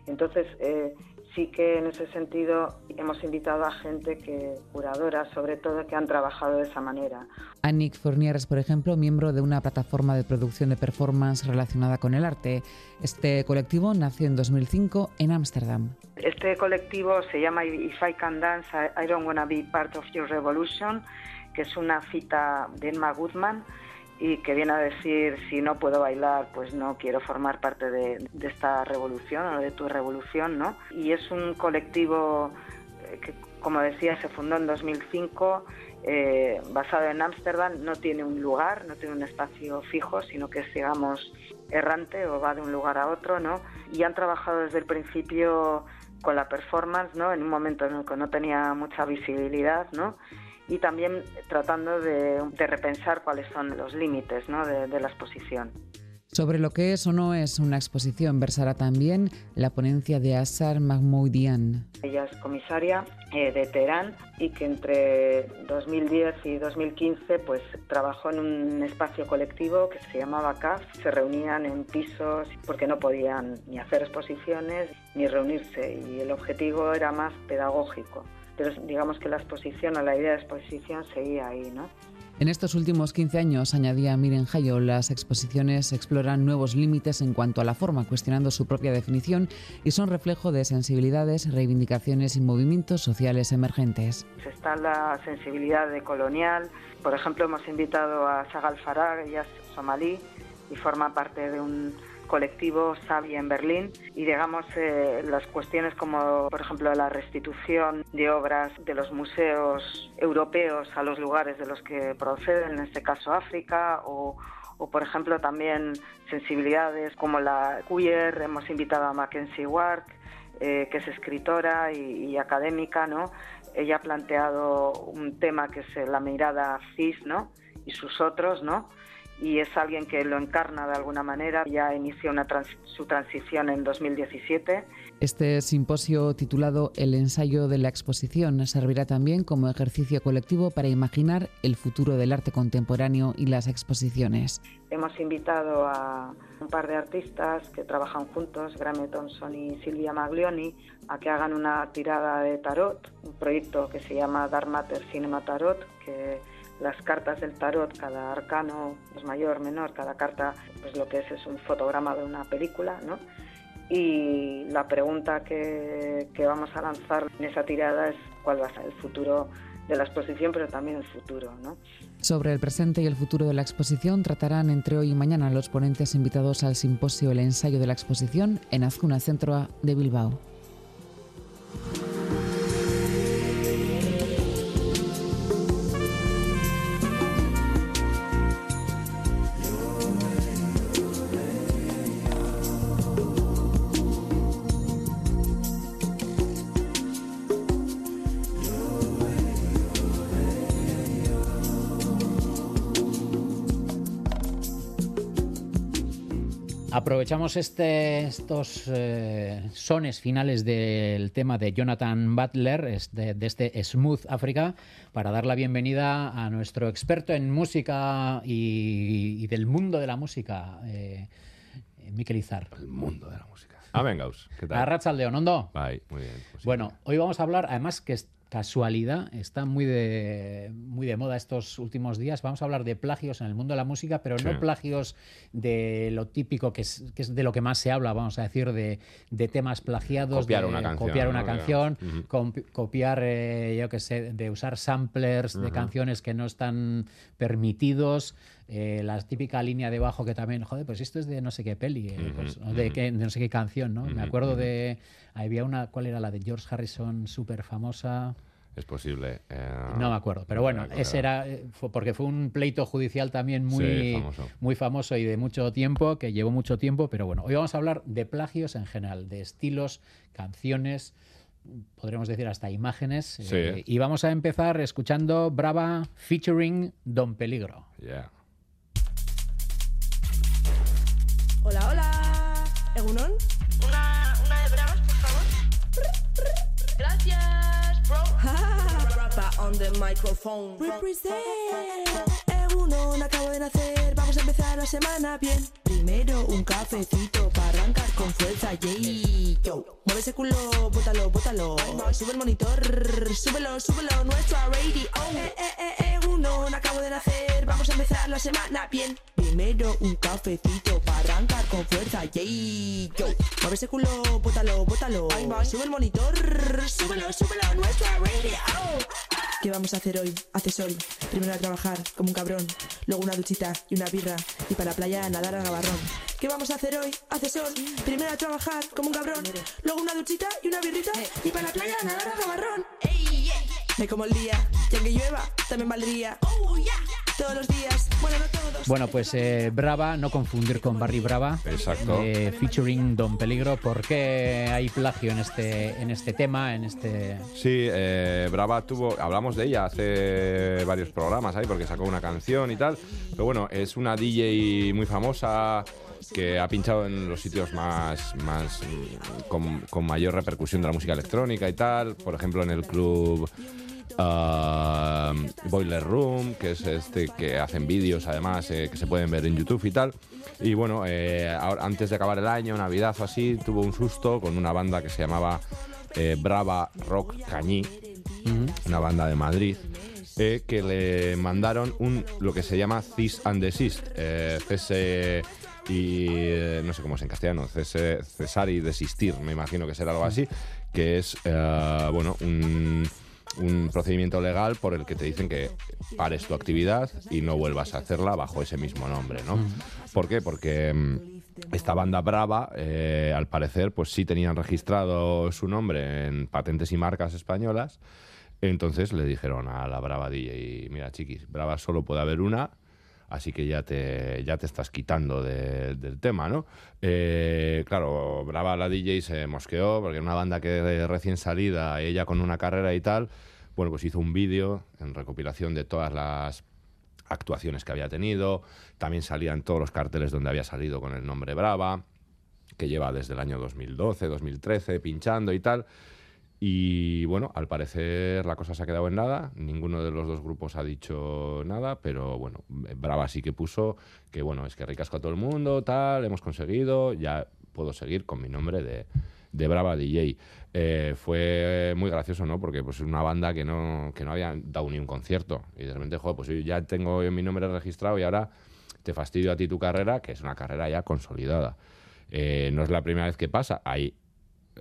Entonces, eh, sí que en ese sentido hemos invitado a gente que, curadora sobre todo, que han trabajado de esa manera. Annick Fournier por ejemplo, miembro de una plataforma de producción de performance relacionada con el arte. Este colectivo nació en 2005 en Ámsterdam. Este colectivo se llama If I Can Dance, I Don't Wanna Be Part of Your Revolution, que es una cita de Emma Goodman y que viene a decir si no puedo bailar pues no quiero formar parte de, esta revolución o de tu revolución no y es un colectivo eh, que como decía se fundó en 2005 eh, basado en Ámsterdam. No tiene un lugar no tiene un espacio fijo sino que es digamos errante o va de un lugar a otro no y han trabajado desde el principio con la performance no en un momento en el que no tenía mucha visibilidad no y también tratando de, repensar cuáles son los límites de, la exposición. Sobre lo que es o no es una exposición versará también la ponencia de Asar Mahmoudian. Ella es comisaria eh, de Teherán y que entre 2010 y 2015 pues trabajó en un espacio colectivo que se llamaba CAF. Se reunían en pisos porque no podían ni hacer exposiciones ni reunirse y el objetivo era más pedagógico pero digamos que la exposición o la idea de exposición seguía ahí, ¿no? En estos últimos 15 años, añadía Miren Hayo, las exposiciones exploran nuevos límites en cuanto a la forma, cuestionando su propia definición y son reflejo de sensibilidades, reivindicaciones y movimientos sociales emergentes. Está la sensibilidad de colonial. Por ejemplo, hemos invitado a Sagal Farag, ella es somalí y forma parte de un colectivo Sabi en Berlín y digamos eh, las cuestiones como por ejemplo la restitución de obras de los museos europeos a los lugares de los que proceden, en este caso África o, o por ejemplo también sensibilidades como la queer, hemos invitado a Mackenzie Ward eh, que es escritora y, y, académica, ¿no? Ella ha planteado un tema que es la mirada cis, ¿no? Y sus otros, ¿no? Y es alguien que lo encarna de alguna manera. Ya inició una su transición en 2017. Este simposio titulado El ensayo de la exposición servirá también como ejercicio colectivo para imaginar el futuro del arte contemporáneo y las exposiciones. Hemos invitado a un par de artistas que trabajan juntos, Graeme Thompson y Silvia Maglioni, a que hagan una tirada de tarot, un proyecto que se llama Dark Matter Cinema Tarot, que las cartas del tarot, cada arcano es mayor, menor, cada carta, pues lo que es es un fotograma de una película, ¿no? Y la pregunta que, que vamos a lanzar en esa tirada es cuál va a ser el futuro de la exposición, pero también el futuro, ¿no? Sobre el presente y el futuro de la exposición tratarán entre hoy y mañana los ponentes invitados al simposio El ensayo de la exposición en Azcuna Centro de Bilbao. Aprovechamos este, estos eh, sones finales del tema de Jonathan Butler, de, de, este Smooth Africa, para dar la bienvenida a nuestro experto en música y, y del mundo de la música, eh, Miquel Izar. El mundo de la música. Ah, vengaos. ¿Qué tal? A Rachaldeón, ¿ondo? Bye, muy bien. Pues bueno, sí. hoy vamos a hablar, además que casualidad, está muy de, muy de moda estos últimos días. Vamos a hablar de plagios en el mundo de la música, pero sí. no plagios de lo típico, que es, que es, de lo que más se habla, vamos a decir, de, de temas plagiados, copiar de una canción, copiar, una ¿no? canción, Uh -huh. copiar, eh, yo qué sé, de usar samplers uh -huh. de canciones que no están permitidos. Eh, la típica línea de bajo que también, joder, pues esto es de no sé qué peli, eh, pues, de, no sé qué canción, ¿no? Me acuerdo de. Había una, ¿cuál era la de George Harrison, súper famosa? Es posible. Eh, no me acuerdo, pero bueno, ese era fue porque fue un pleito judicial también muy, sí, famoso. muy famoso y de mucho tiempo, que llevó mucho tiempo, pero bueno, hoy vamos a hablar de plagios en general, de estilos, canciones, podríamos decir hasta imágenes, sí. eh, y vamos a empezar escuchando Brava featuring Don Peligro. Yeah. Hola, hola. ¿Egunon? Una, una de bravas, por favor. Gracias, bro. Rapa on the microphone. Represent. Egunon, acabo de nacer. Vamos a empezar la semana bien. Primero un cafecito para arrancar con fuerza. Yay, yo. Mueve ese culo, bótalo, bótalo. Sube el monitor, súbelo, súbelo. Nuestra radio. Eh, eh, eh, Egunon, acabo de nacer. Vamos a empezar la semana bien. Primero un cafecito para arrancar con fuerza. Yay, yo. Mueve ese culo, bótalo, bótalo. Sube el monitor, súbelo, súbelo. Nuestra radio. ¿Qué vamos a hacer hoy? Hace sol. Primero a trabajar como un cabrón. Luego una duchita y una birra. Y para la playa a nadar a gabarrón. ¿Qué vamos a hacer hoy? Hace sol. Primero a trabajar como un cabrón. Luego una duchita y una birrita. Y para la playa a nadar a gabarrón. Me como el día. Y aunque llueva, también valdría. Todos los días. Bueno, no todos. Bueno, pues eh, Brava, no confundir con Barry Brava. Exacto. Eh, featuring Don Peligro. ¿Por qué hay plagio en este, en este tema? En este... Sí, eh, Brava tuvo. Hablamos de ella hace varios programas ahí porque sacó una canción y tal. Pero bueno, es una DJ muy famosa que ha pinchado en los sitios más, más con, con, mayor repercusión de la música electrónica y tal. Por ejemplo, en el club uh, Boiler Room, que es este que hacen vídeos además eh, que se pueden ver en YouTube y tal. Y bueno, eh, ahora, antes de acabar el año, Navidad o así, tuvo un susto con una banda que se llamaba eh, Brava Rock Cañí, uh -huh. una banda de Madrid eh, que le mandaron un lo que se llama cease and desist, eh, cese y eh, no sé cómo es en castellano, cese- cesar y desistir, me imagino que será algo así, que es bueno un, un procedimiento legal por el que te dicen que pares tu actividad y no vuelvas a hacerla bajo ese mismo nombre, ¿no? ¿Por qué? Porque mm, esta banda Brava, eh, al parecer, pues sí tenían registrado su nombre en patentes y marcas españolas. Entonces le dijeron a la Brava DJ, mira chiquis, Brava solo puede haber una, así que ya te, ya te estás quitando de- del tema, ¿no? Eh, claro, Brava la DJ se mosqueó, porque era una banda que recién salida, ella con una carrera y tal, bueno, pues hizo un vídeo en recopilación de todas las actuaciones que había tenido, también salían todos los carteles donde había salido con el nombre Brava, que lleva desde el año 2012, 2013 pinchando y tal. Y bueno, al parecer la cosa se ha quedado en nada, ninguno de los dos grupos ha dicho nada, pero bueno, Brava sí que puso que bueno, es que ricasco a todo el mundo, tal, hemos conseguido, ya puedo seguir con mi nombre de, de Brava DJ. Eh, fue muy gracioso, ¿no? Porque pues es una banda que no, que no había dado ni un concierto y de repente, joder, pues yo ya tengo mi nombre registrado y ahora te fastidio a ti tu carrera, que es una carrera ya consolidada. Eh, no es la primera vez que pasa, hay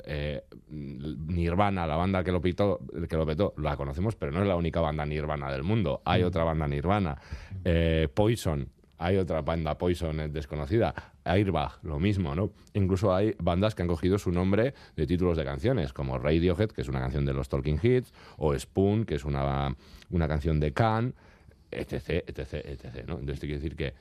eh, Nirvana, la banda que lo, pitó, que lo petó, la conocemos, pero no es la única banda Nirvana del mundo. Hay otra banda Nirvana. Eh, Poison, hay otra banda Poison desconocida. Airbag, lo mismo, ¿no? Incluso hay bandas que han cogido su nombre de títulos de canciones, como Radiohead, que es una canción de los Talking Heads, o Spoon, que es una, una canción de Can, etc, etc, etc, ¿no? Entonces, quiero decir que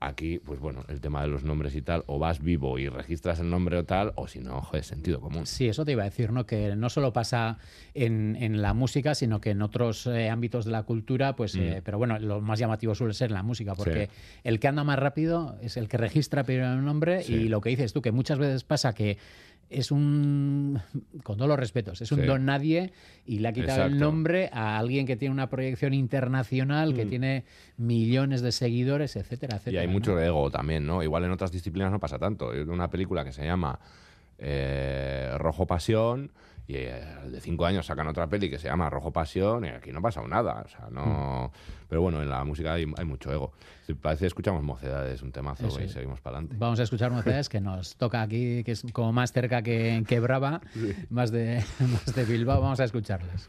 Aquí, pues bueno, el tema de los nombres y tal, o vas vivo y registras el nombre o tal, o si no, joder, sentido común. Sí, eso te iba a decir, ¿no? Que no solo pasa en, en la música, sino que en otros eh, ámbitos de la cultura, pues, Mm. eh, pero bueno, lo más llamativo suele ser la música, porque Sí. el que anda más rápido es el que registra primero el nombre Sí. y lo que dices tú, que muchas veces pasa que es un, con todos los respetos, es un Sí. don nadie y le ha quitado el nombre a alguien que tiene una proyección internacional, que Mm. tiene millones de seguidores, etcétera, Y etcétera. hay ¿no? mucho ego también, ¿no? Igual en otras disciplinas no pasa tanto. Hay una película que se llama eh, Rojo Pasión y eh, de cinco años sacan otra peli que se llama Rojo Pasión y aquí no ha pasado nada. O sea, no... Pero bueno, en la música hay, hay mucho ego. Si parece escuchamos Mocedades, un temazo Eso y es. seguimos para adelante. Vamos a escuchar Mocedades que nos toca aquí, que es como más cerca que, que Brava, más, de, más de Bilbao. Vamos a escucharles.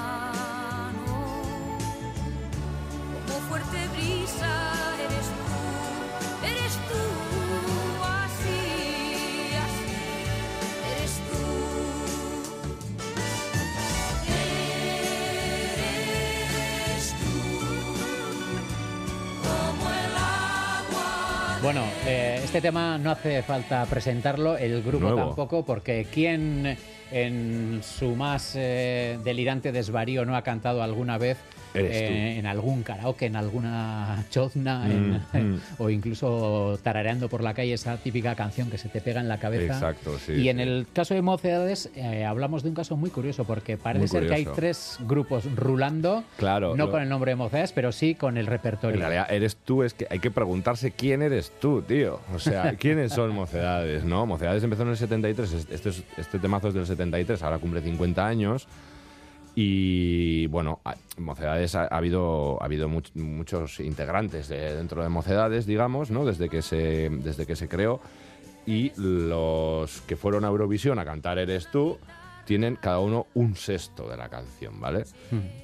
fuerte brisa eres tú, eres tú, así, así, eres tú. Eres tú, como el agua. Bueno, eh, este tema no hace falta presentarlo, el grupo Nuevo. tampoco, porque ¿quién en su más eh, delirante desvarío no ha cantado alguna vez. Eh, en algún karaoke, en alguna chozna, en- Mm, mm. o incluso tarareando por la calle esa típica canción que se te pega en la cabeza? Exacto, sí, Y en el caso de Mocedades eh, hablamos de un caso muy curioso, porque parece Muy ser que hay curioso. tres grupos rulando, Claro. no lo- con el nombre de Mocedades, pero sí con el En repertorio. realidad, eres tú, es que hay que preguntarse quién eres tú, tío. O sea, ¿quiénes son Mocedades, no? Mocedades empezó en el 73, es- este, es- este temazo es del 73, ahora cumple 50 años. Y bueno, Mocedades ha, ha habido, ha habido much- muchos integrantes de- dentro de Mocedades, digamos, ¿no? Desde que se, desde que se creó. Y los que fueron a Eurovisión a cantar Eres tú tienen cada uno un sexto de la canción, ¿vale?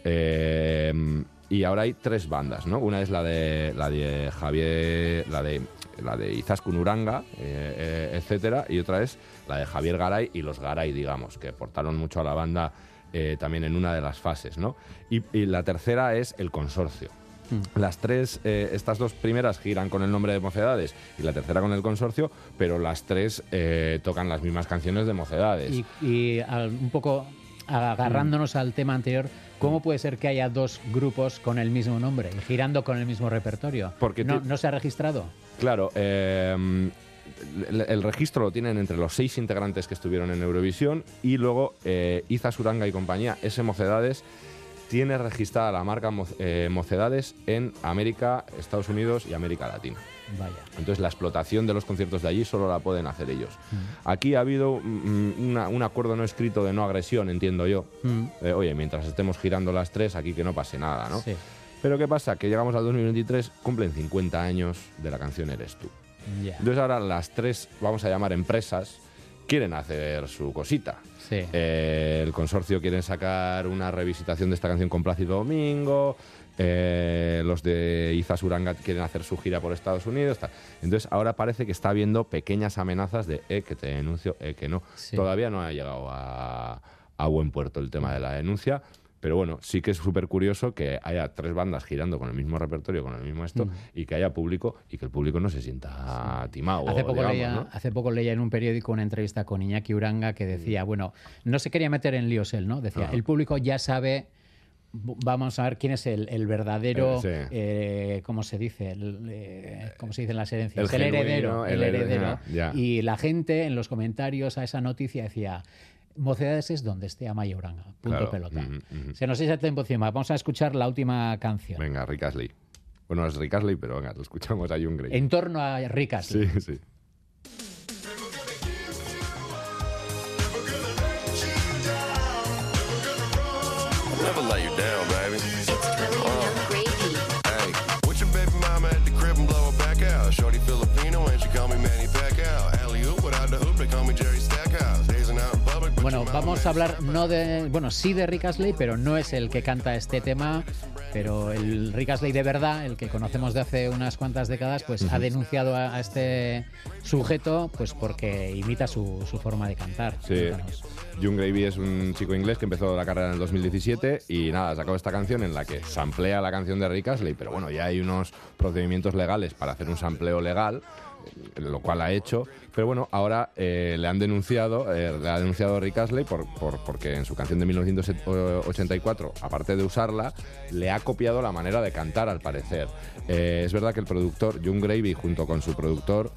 Eh, y ahora hay tres bandas, ¿no? Una es la de la de Javier, la de la de Izaskun Uranga, eh, eh, etcétera, y otra es la de Javier Garay y los Garay, digamos, que aportaron mucho a la banda eh, también en una de las fases, ¿no? Y, y la tercera es el consorcio. Mm. Las tres, eh, estas dos primeras giran con el nombre de Mocedades y la tercera con el consorcio, pero las tres eh, tocan las mismas canciones de Mocedades. Y, y al- un poco agarrándonos al tema anterior, ¿cómo puede ser que haya dos grupos con el mismo nombre girando con el mismo repertorio? Porque no, no se ha registrado. Claro, eh, el, el registro lo tienen entre los seis integrantes que estuvieron en Eurovisión y luego eh, Iza Suranga y compañía, ese Mocedades, tiene registrada la marca Mo- eh, Mocedades en América, Estados Unidos y América Latina. Vaya. Entonces la explotación de los conciertos de allí solo la pueden hacer ellos. Aquí ha habido mm, una- un acuerdo no escrito de no agresión, entiendo yo. Mm. Eh, oye, mientras estemos girando las tres, aquí que no pase nada, ¿no? Sí. Pero ¿qué pasa? Que llegamos al 2023, cumplen 50 años de la canción Eres tú. Entonces ahora las tres, vamos a llamar empresas, quieren hacer su cosita. Sí. Eh, el consorcio quieren sacar una revisitación de esta canción con Plácido Domingo. eh, los de Iza Suranga quieren hacer su gira por Estados Unidos. tal. Entonces ahora parece que está habiendo pequeñas amenazas de eh, que te denuncio, eh, que no. Sí. Todavía no ha llegado a, a buen puerto el tema de la denuncia. Pero bueno, sí que es súper curioso que haya tres bandas girando con el mismo repertorio, con el mismo esto, Mm. y que haya público y que el público no se sienta timado. Hace poco, digamos, leía, ¿no? hace poco leía en un periódico una entrevista con Iñaki Uranga que decía, bueno, no se quería meter en líos él, ¿no? Decía, Ajá. el público ya sabe, vamos a ver quién es el, el verdadero, Eh, sí. eh, ¿cómo se dice? El, eh, ¿Cómo se dicen las herencias? El heredero. el heredero, ya. Y la gente en los comentarios a esa noticia decía... Mocedades es donde esté Amaya Uranga. Punto Claro. pelota. Se nos echa el tiempo encima. Vamos a escuchar la última canción. Venga, Rick Astley. Bueno, es Rick Astley, pero venga, lo escuchamos a Young Grey. En torno a Rick Astley. Sí, sí. Never let you down, baby. Bueno, vamos a hablar no de, bueno, sí de Rick Astley, pero no es el que canta este tema, pero el Rick Astley de verdad, el que conocemos de hace unas cuantas décadas, pues ha Ujú. denunciado a, a este sujeto, pues porque imita su, su forma de cantar. Sí. Cuéntanos. Young Gravy es un chico inglés que empezó la carrera en el 2017 y nada, sacó esta canción en la que samplea la canción de Rick Astley, pero bueno, ya hay unos procedimientos legales para hacer un sampleo legal, lo cual ha hecho, pero bueno, ahora eh, le han denunciado, eh, le ha denunciado Rick Astley por, por- porque en su canción de 1984, aparte de usarla, le ha copiado la manera de cantar al parecer. Eh, es verdad que el productor, Young Gravy, junto con su productor,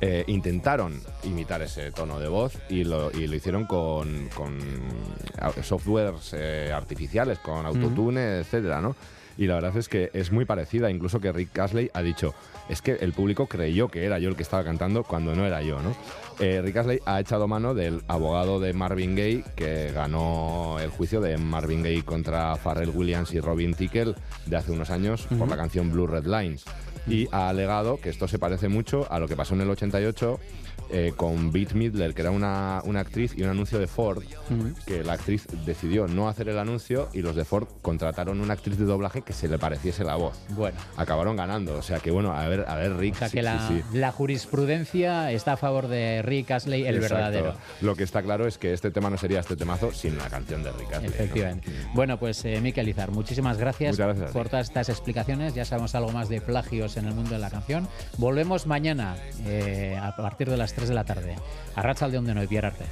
eh, intentaron imitar ese tono de voz y lo, y lo hicieron con, softwares eh, artificiales, con autotune, etcétera, ¿no? Y la verdad es que es muy parecida, incluso que Rick Astley ha dicho, es que el público creyó que era yo el que estaba cantando cuando no era yo, ¿no? Eh, Rick Astley ha echado mano del abogado de Marvin Gaye que ganó el juicio de Marvin Gaye contra Pharrell Williams y Robin Thicke de hace unos años por la canción Blue Red Lines y ha alegado que esto se parece mucho a lo que pasó en el 88 eh, con Bette Midler, que era una, una actriz y un anuncio de Ford, que la actriz decidió no hacer el anuncio y los de Ford contrataron una actriz de doblaje que se le pareciese la voz. Bueno. Acabaron ganando, o sea que bueno, a ver, a ver Rick. O sea sí, que la, sí, sí. la jurisprudencia está a favor de Rick Astley, el Exacto. verdadero. Lo que está claro es que este tema no sería este temazo sin la canción de Rick Astley, ¿no? Efectivamente. Bueno, pues eh, Miquel Izar, muchísimas gracias, gracias por todas estas explicaciones. Ya sabemos algo más de plagios en el mundo de la canción. Volvemos mañana eh, a partir de las 3 de la tarde. A Racha de Onde no Arte.